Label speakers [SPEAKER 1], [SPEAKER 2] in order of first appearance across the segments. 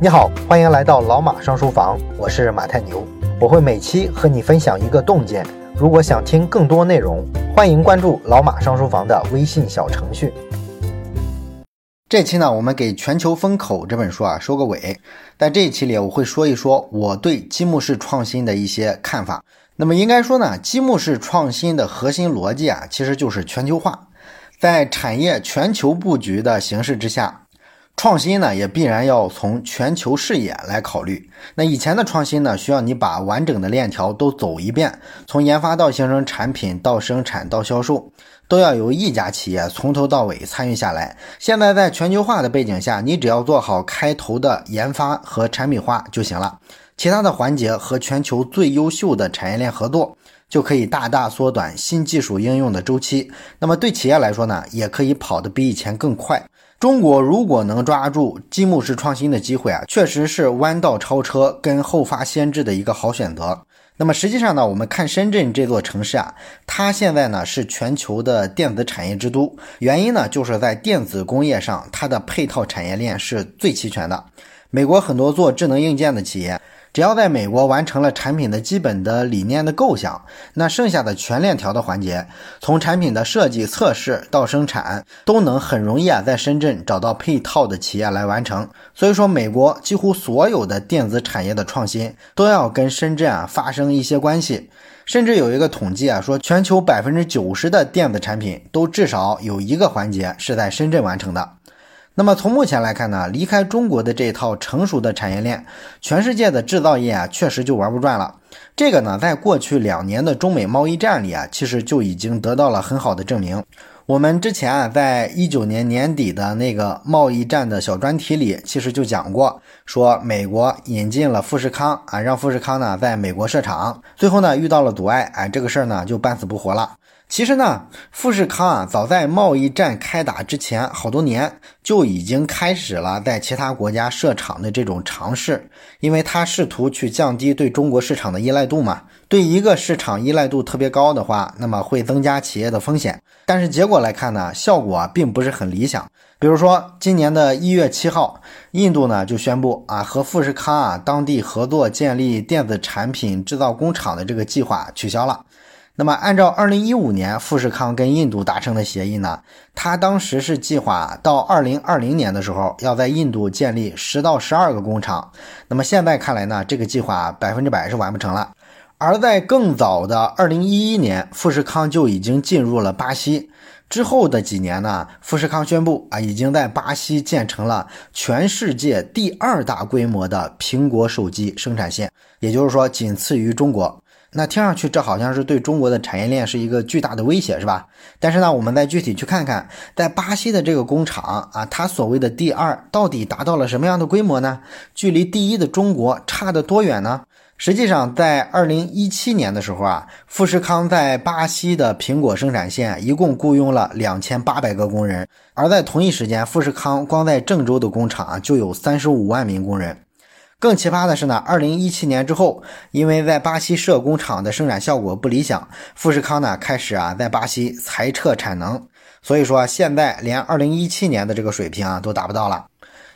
[SPEAKER 1] 你好，欢迎来到老马上书房，我是马太牛，我会每期和你分享一个洞见。如果想听更多内容，欢迎关注老马上书房的微信小程序。这期呢，我们给《全球风口》这本书啊收个尾。在这一期里，我会说一说我对积木式创新的一些看法。那么应该说呢，积木式创新的核心逻辑啊，其实就是全球化，在产业全球布局的形式之下。创新呢，也必然要从全球视野来考虑。那以前的创新呢，需要你把完整的链条都走一遍，从研发到形成产品，到生产到销售，都要由一家企业从头到尾参与下来。现在在全球化的背景下，你只要做好开头的研发和产品化就行了，其他的环节和全球最优秀的产业链合作，就可以大大缩短新技术应用的周期。那么对企业来说呢，也可以跑得比以前更快。中国如果能抓住积木式创新的机会啊，确实是弯道超车跟后发先至的一个好选择。那么实际上呢，我们看深圳这座城市啊，它现在呢是全球的电子产业之都，原因呢就是在电子工业上，它的配套产业链是最齐全的。美国很多做智能硬件的企业。只要在美国完成了产品的基本的理念的构想，那剩下的全链条的环节，从产品的设计、测试到生产，都能很容易啊在深圳找到配套的企业来完成。所以说，美国几乎所有的电子产业的创新都要跟深圳啊发生一些关系。甚至有一个统计啊，说全球百分之九十的电子产品都至少有一个环节是在深圳完成的。那么从目前来看呢，离开中国的这套成熟的产业链，全世界的制造业啊，确实就玩不转了。这个呢，在过去两年的中美贸易战里啊，其实就已经得到了很好的证明。我们之前啊，在一九年年底的那个贸易战的小专题里，其实就讲过，说美国引进了富士康啊，让富士康呢在美国设厂，最后呢遇到了阻碍，哎，这个事儿呢就半死不活了。其实呢，富士康啊，早在贸易战开打之前好多年就已经开始了在其他国家设厂的这种尝试，因为它试图去降低对中国市场的依赖度嘛。对一个市场依赖度特别高的话，那么会增加企业的风险。但是结果来看呢，效果啊并不是很理想。比如说，今年的一月七号，印度呢就宣布啊，和富士康啊当地合作建立电子产品制造工厂的这个计划取消了。那么，按照二零一五年富士康跟印度达成的协议呢，他当时是计划到二零二零年的时候要在印度建立十到十二个工厂。那么现在看来呢，这个计划百分之百是完不成了。而在更早的二零一一年，富士康就已经进入了巴西。之后的几年呢，富士康宣布啊，已经在巴西建成了全世界第二大规模的苹果手机生产线，也就是说，仅次于中国。那听上去这好像是对中国的产业链是一个巨大的威胁，是吧？但是呢，我们再具体去看看，在巴西的这个工厂啊，它所谓的第二到底达到了什么样的规模呢？距离第一的中国差得多远呢？实际上，在二零一七年的时候啊，富士康在巴西的苹果生产线一共雇佣了两千八百个工人，而在同一时间，富士康光在郑州的工厂啊就有三十五万名工人。更奇葩的是呢，二零一七年之后，因为在巴西设工厂的生产效果不理想，富士康呢开始啊在巴西裁撤产能，所以说现在连二零一七年的这个水平啊都达不到了。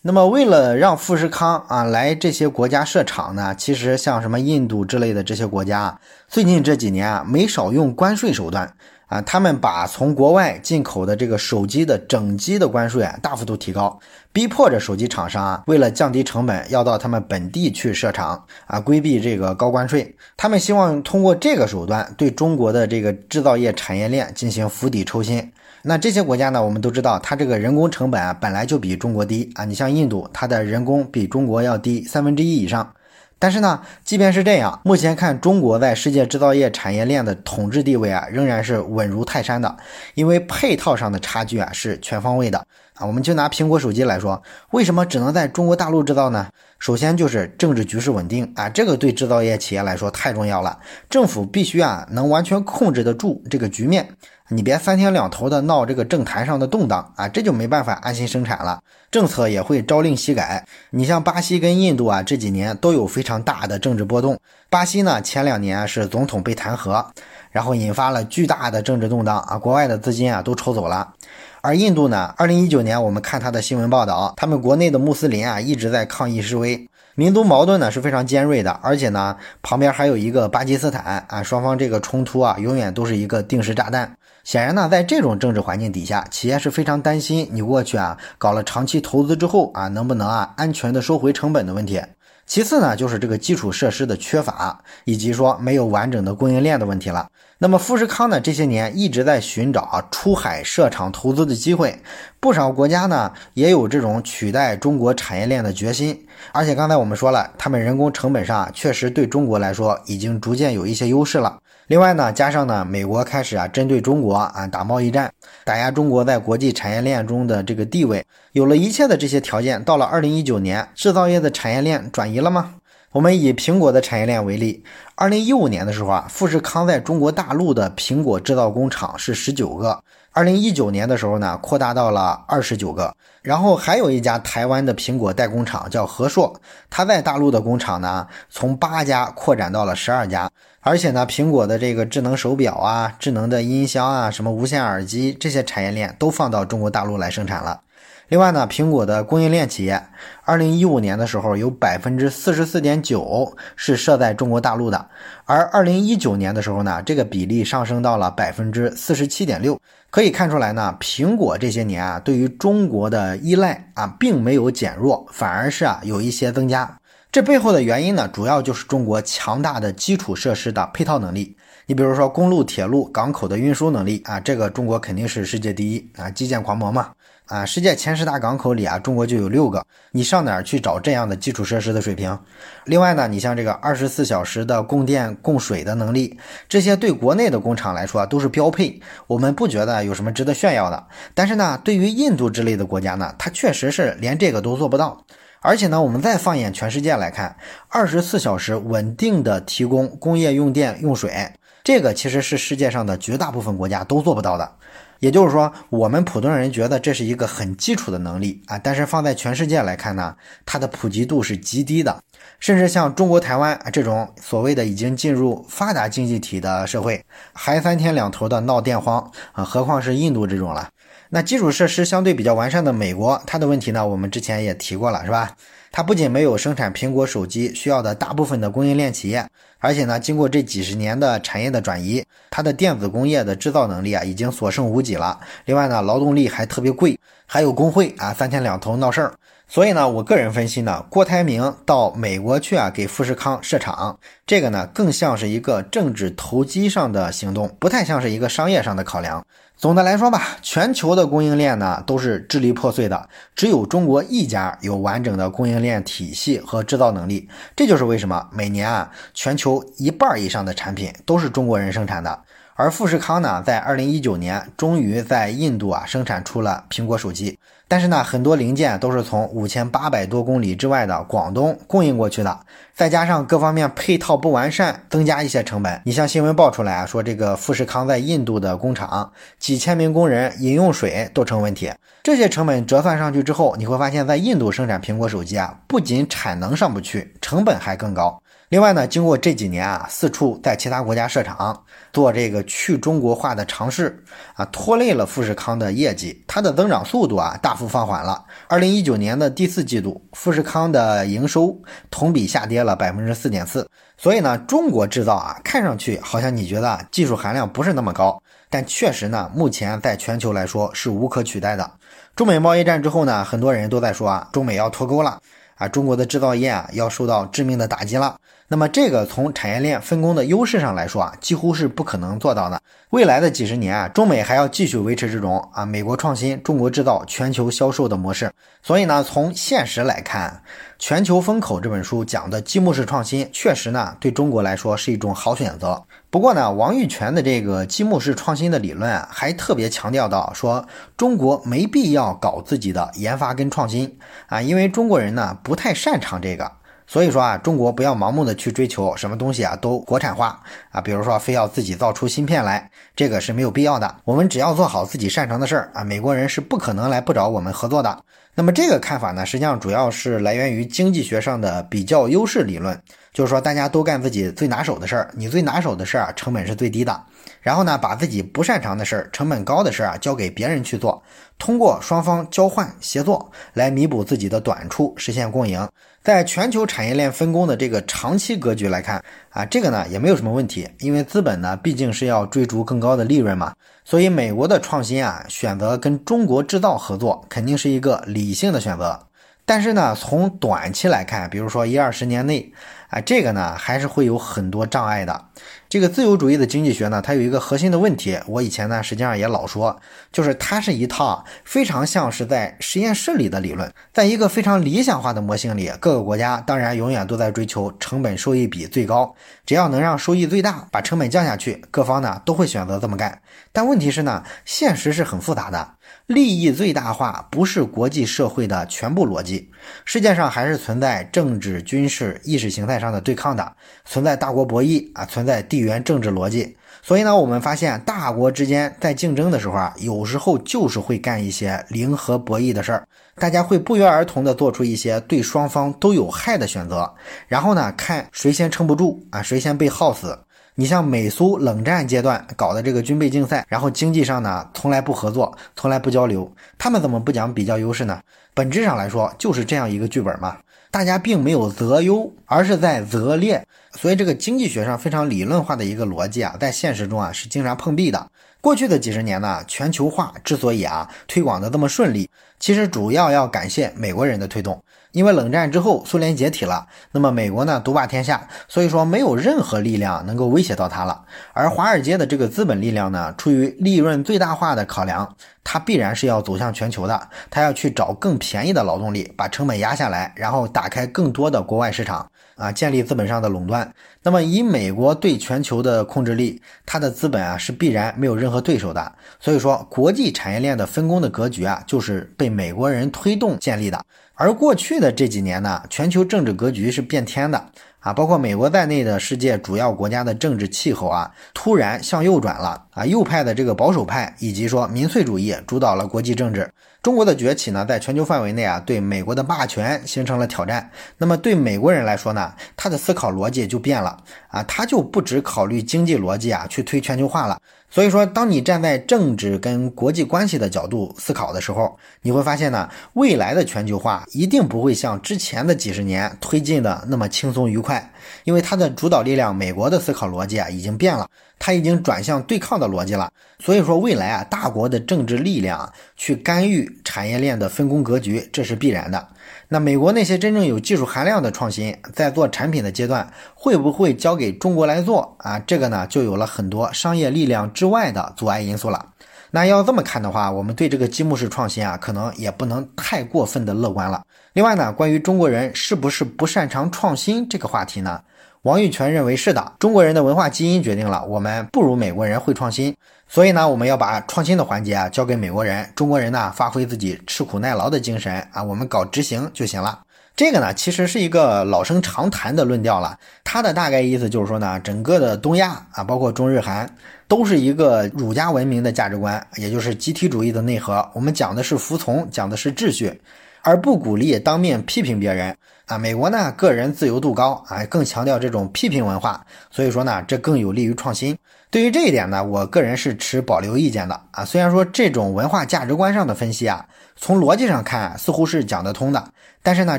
[SPEAKER 1] 那么为了让富士康啊来这些国家设厂呢，其实像什么印度之类的这些国家，最近这几年啊没少用关税手段。啊，他们把从国外进口的这个手机的整机的关税啊大幅度提高，逼迫着手机厂商啊，为了降低成本，要到他们本地去设厂啊，规避这个高关税。他们希望通过这个手段对中国的这个制造业产业链进行釜底抽薪。那这些国家呢，我们都知道，它这个人工成本啊本来就比中国低啊。你像印度，它的人工比中国要低三分之一以上。但是呢，即便是这样，目前看中国在世界制造业产业链的统治地位啊，仍然是稳如泰山的。因为配套上的差距啊是全方位的啊。我们就拿苹果手机来说，为什么只能在中国大陆制造呢？首先就是政治局势稳定啊，这个对制造业企业来说太重要了。政府必须啊能完全控制得住这个局面你别三天两头的闹这个政坛上的动荡啊，这就没办法安心生产了。政策也会朝令夕改。你像巴西跟印度啊，这几年都有非常大的政治波动。巴西呢，前两年是总统被弹劾，然后引发了巨大的政治动荡啊，国外的资金啊都抽走了。而印度呢，二零一九年我们看他的新闻报道，他们国内的穆斯林啊一直在抗议示威。民族矛盾呢是非常尖锐的，而且呢旁边还有一个巴基斯坦啊，双方这个冲突啊永远都是一个定时炸弹。显然呢，在这种政治环境底下，企业是非常担心你过去啊搞了长期投资之后啊能不能啊安全的收回成本的问题。其次呢，就是这个基础设施的缺乏，以及说没有完整的供应链的问题了。那么富士康呢，这些年一直在寻找出海设厂投资的机会，不少国家呢也有这种取代中国产业链的决心。而且刚才我们说了，他们人工成本上确实对中国来说已经逐渐有一些优势了。另外呢，加上呢，美国开始啊针对中国啊打贸易战，打压中国在国际产业链中的这个地位。有了一切的这些条件，到了二零一九年，制造业的产业链转移了吗？我们以苹果的产业链为例，二零一五年的时候啊，富士康在中国大陆的苹果制造工厂是十九个，二零一九年的时候呢，扩大到了二十九个。然后还有一家台湾的苹果代工厂叫和硕，它在大陆的工厂呢，从八家扩展到了十二家。而且呢，苹果的这个智能手表啊、智能的音箱啊、什么无线耳机这些产业链都放到中国大陆来生产了。另外呢，苹果的供应链企业，二零一五年的时候有百分之四十四点九是设在中国大陆的，而二零一九年的时候呢，这个比例上升到了百分之四十七点六。可以看出来呢，苹果这些年啊，对于中国的依赖啊，并没有减弱，反而是啊有一些增加。这背后的原因呢，主要就是中国强大的基础设施的配套能力。你比如说公路、铁路、港口的运输能力啊，这个中国肯定是世界第一啊，基建狂魔嘛。啊，世界前十大港口里啊，中国就有六个。你上哪儿去找这样的基础设施的水平？另外呢，你像这个二十四小时的供电供水的能力，这些对国内的工厂来说都是标配，我们不觉得有什么值得炫耀的。但是呢，对于印度之类的国家呢，它确实是连这个都做不到。而且呢，我们再放眼全世界来看，二十四小时稳定的提供工业用电用水，这个其实是世界上的绝大部分国家都做不到的。也就是说，我们普通人觉得这是一个很基础的能力啊，但是放在全世界来看呢，它的普及度是极低的。甚至像中国台湾这种所谓的已经进入发达经济体的社会，还三天两头的闹电荒啊，何况是印度这种了？那基础设施相对比较完善的美国，它的问题呢，我们之前也提过了，是吧？它不仅没有生产苹果手机需要的大部分的供应链企业，而且呢，经过这几十年的产业的转移，它的电子工业的制造能力啊，已经所剩无几了。另外呢，劳动力还特别贵，还有工会啊，三天两头闹事儿。所以呢，我个人分析呢，郭台铭到美国去啊，给富士康设厂，这个呢，更像是一个政治投机上的行动，不太像是一个商业上的考量。总的来说吧，全球的供应链呢都是支离破碎的，只有中国一家有完整的供应链体系和制造能力。这就是为什么每年啊，全球一半以上的产品都是中国人生产的。而富士康呢，在二零一九年终于在印度啊生产出了苹果手机，但是呢，很多零件都是从五千八百多公里之外的广东供应过去的，再加上各方面配套不完善，增加一些成本。你像新闻爆出来啊，说这个富士康在印度的工厂，几千名工人饮用水都成问题，这些成本折算上去之后，你会发现在印度生产苹果手机啊，不仅产能上不去，成本还更高。另外呢，经过这几年啊，四处在其他国家设厂，做这个去中国化的尝试啊，拖累了富士康的业绩，它的增长速度啊大幅放缓了。二零一九年的第四季度，富士康的营收同比下跌了百分之四点四。所以呢，中国制造啊，看上去好像你觉得技术含量不是那么高，但确实呢，目前在全球来说是无可取代的。中美贸易战之后呢，很多人都在说啊，中美要脱钩了。啊，中国的制造业啊要受到致命的打击了。那么这个从产业链分工的优势上来说啊，几乎是不可能做到的。未来的几十年啊，中美还要继续维持这种啊美国创新、中国制造、全球销售的模式。所以呢，从现实来看，《全球风口》这本书讲的积木式创新，确实呢对中国来说是一种好选择。不过呢，王玉泉的这个积木式创新的理论啊，还特别强调到说，中国没必要搞自己的研发跟创新啊，因为中国人呢不太擅长这个。所以说啊，中国不要盲目的去追求什么东西啊都国产化啊，比如说非要自己造出芯片来，这个是没有必要的。我们只要做好自己擅长的事儿啊，美国人是不可能来不找我们合作的。那么这个看法呢，实际上主要是来源于经济学上的比较优势理论，就是说大家都干自己最拿手的事儿，你最拿手的事儿啊，成本是最低的。然后呢，把自己不擅长的事儿、成本高的事儿啊，交给别人去做，通过双方交换协作来弥补自己的短处，实现共赢。在全球产业链分工的这个长期格局来看啊，这个呢也没有什么问题，因为资本呢毕竟是要追逐更高的利润嘛，所以美国的创新啊选择跟中国制造合作，肯定是一个理性的选择。但是呢，从短期来看，比如说一二十年内。啊，这个呢还是会有很多障碍的。这个自由主义的经济学呢，它有一个核心的问题，我以前呢实际上也老说，就是它是一套非常像是在实验室里的理论，在一个非常理想化的模型里，各个国家当然永远都在追求成本收益比最高，只要能让收益最大，把成本降下去，各方呢都会选择这么干。但问题是呢，现实是很复杂的。利益最大化不是国际社会的全部逻辑，世界上还是存在政治、军事、意识形态上的对抗的，存在大国博弈啊，存在地缘政治逻辑。所以呢，我们发现大国之间在竞争的时候啊，有时候就是会干一些零和博弈的事儿，大家会不约而同的做出一些对双方都有害的选择，然后呢，看谁先撑不住啊，谁先被耗死。你像美苏冷战阶段搞的这个军备竞赛，然后经济上呢从来不合作，从来不交流，他们怎么不讲比较优势呢？本质上来说就是这样一个剧本嘛，大家并没有择优，而是在择劣，所以这个经济学上非常理论化的一个逻辑啊，在现实中啊是经常碰壁的。过去的几十年呢，全球化之所以啊推广的这么顺利，其实主要要感谢美国人的推动。因为冷战之后，苏联解体了，那么美国呢独霸天下，所以说没有任何力量能够威胁到它了。而华尔街的这个资本力量呢，出于利润最大化的考量，它必然是要走向全球的，它要去找更便宜的劳动力，把成本压下来，然后打开更多的国外市场。啊，建立资本上的垄断。那么，以美国对全球的控制力，它的资本啊是必然没有任何对手的。所以说，国际产业链的分工的格局啊，就是被美国人推动建立的。而过去的这几年呢，全球政治格局是变天的啊，包括美国在内的世界主要国家的政治气候啊，突然向右转了啊，右派的这个保守派以及说民粹主义主导了国际政治。中国的崛起呢，在全球范围内啊，对美国的霸权形成了挑战。那么对美国人来说呢，他的思考逻辑就变了啊，他就不只考虑经济逻辑啊，去推全球化了。所以说，当你站在政治跟国际关系的角度思考的时候，你会发现呢，未来的全球化一定不会像之前的几十年推进的那么轻松愉快，因为它的主导力量，美国的思考逻辑啊，已经变了。它已经转向对抗的逻辑了，所以说未来啊，大国的政治力量去干预产业链的分工格局，这是必然的。那美国那些真正有技术含量的创新，在做产品的阶段，会不会交给中国来做啊？这个呢，就有了很多商业力量之外的阻碍因素了。那要这么看的话，我们对这个积木式创新啊，可能也不能太过分的乐观了。另外呢，关于中国人是不是不擅长创新这个话题呢？王玉泉认为是的，中国人的文化基因决定了我们不如美国人会创新，所以呢，我们要把创新的环节啊交给美国人，中国人呢发挥自己吃苦耐劳的精神啊，我们搞执行就行了。这个呢其实是一个老生常谈的论调了，它的大概意思就是说呢，整个的东亚啊，包括中日韩，都是一个儒家文明的价值观，也就是集体主义的内核。我们讲的是服从，讲的是秩序，而不鼓励当面批评别人。啊，美国呢，个人自由度高啊，更强调这种批评文化，所以说呢，这更有利于创新。对于这一点呢，我个人是持保留意见的啊。虽然说这种文化价值观上的分析啊，从逻辑上看似乎是讲得通的，但是呢，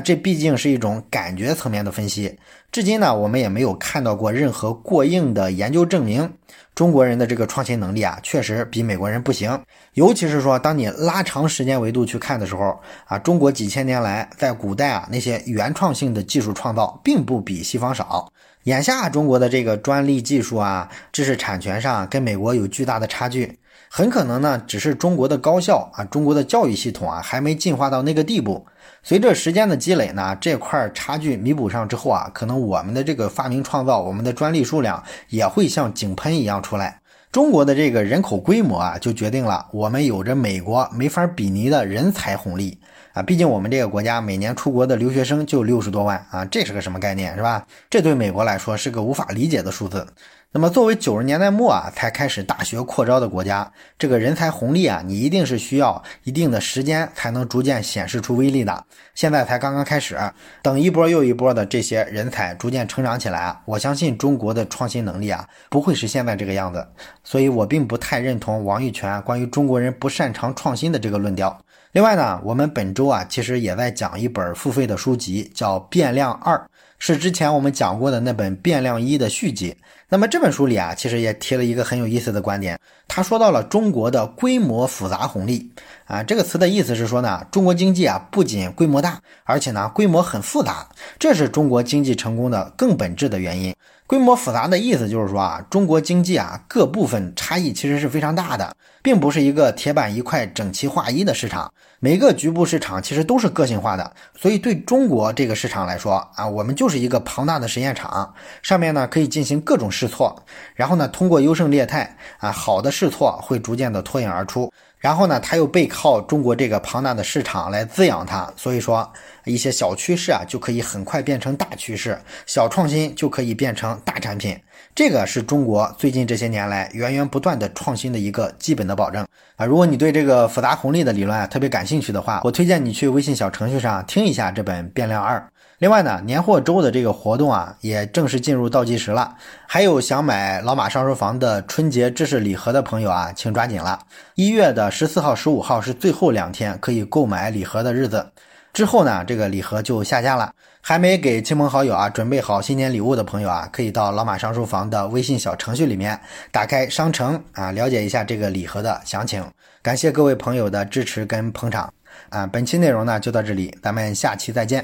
[SPEAKER 1] 这毕竟是一种感觉层面的分析。至今呢，我们也没有看到过任何过硬的研究证明。中国人的这个创新能力啊，确实比美国人不行。尤其是说，当你拉长时间维度去看的时候啊，中国几千年来在古代啊那些原创性的技术创造，并不比西方少。眼下中国的这个专利技术啊、知识产权上跟美国有巨大的差距，很可能呢，只是中国的高校啊、中国的教育系统啊还没进化到那个地步。随着时间的积累呢，这块差距弥补上之后啊，可能我们的这个发明创造，我们的专利数量也会像井喷一样出来。中国的这个人口规模啊，就决定了我们有着美国没法比拟的人才红利啊，毕竟我们这个国家每年出国的留学生就六十多万啊，这是个什么概念是吧？这对美国来说是个无法理解的数字。那么作为九十年代末啊才开始大学扩招的国家，这个人才红利啊，你一定是需要一定的时间才能逐渐显示出威力的。现在才刚刚开始，等一波又一波的这些人才逐渐成长起来，我相信中国的创新能力啊不会是现在这个样子。所以我并不太认同王玉泉关于中国人不擅长创新的这个论调。另外呢，我们本周啊其实也在讲一本付费的书籍，叫《变量二》。是之前我们讲过的那本《变量一》的续集。那么这本书里啊，其实也提了一个很有意思的观点。他说到了中国的规模复杂红利啊，这个词的意思是说呢，中国经济啊不仅规模大，而且呢规模很复杂，这是中国经济成功的更本质的原因。规模复杂的意思就是说啊，中国经济啊各部分差异其实是非常大的，并不是一个铁板一块、整齐划一的市场。每个局部市场其实都是个性化的，所以对中国这个市场来说啊，我们就是一个庞大的实验场，上面呢可以进行各种试错，然后呢通过优胜劣汰啊，好的试错会逐渐的脱颖而出。然后呢，它又背靠中国这个庞大的市场来滋养它，所以说一些小趋势啊就可以很快变成大趋势，小创新就可以变成大产品。这个是中国最近这些年来源源不断的创新的一个基本的保证啊。如果你对这个复杂红利的理论啊特别感兴趣的话，我推荐你去微信小程序上听一下这本《变量二》。另外呢，年货周的这个活动啊，也正式进入倒计时了。还有想买老马上书房的春节知识礼盒的朋友啊，请抓紧了。一月的十四号、十五号是最后两天可以购买礼盒的日子，之后呢，这个礼盒就下架了。还没给亲朋好友啊准备好新年礼物的朋友啊，可以到老马上书房的微信小程序里面打开商城啊，了解一下这个礼盒的详情。感谢各位朋友的支持跟捧场啊！本期内容呢就到这里，咱们下期再见。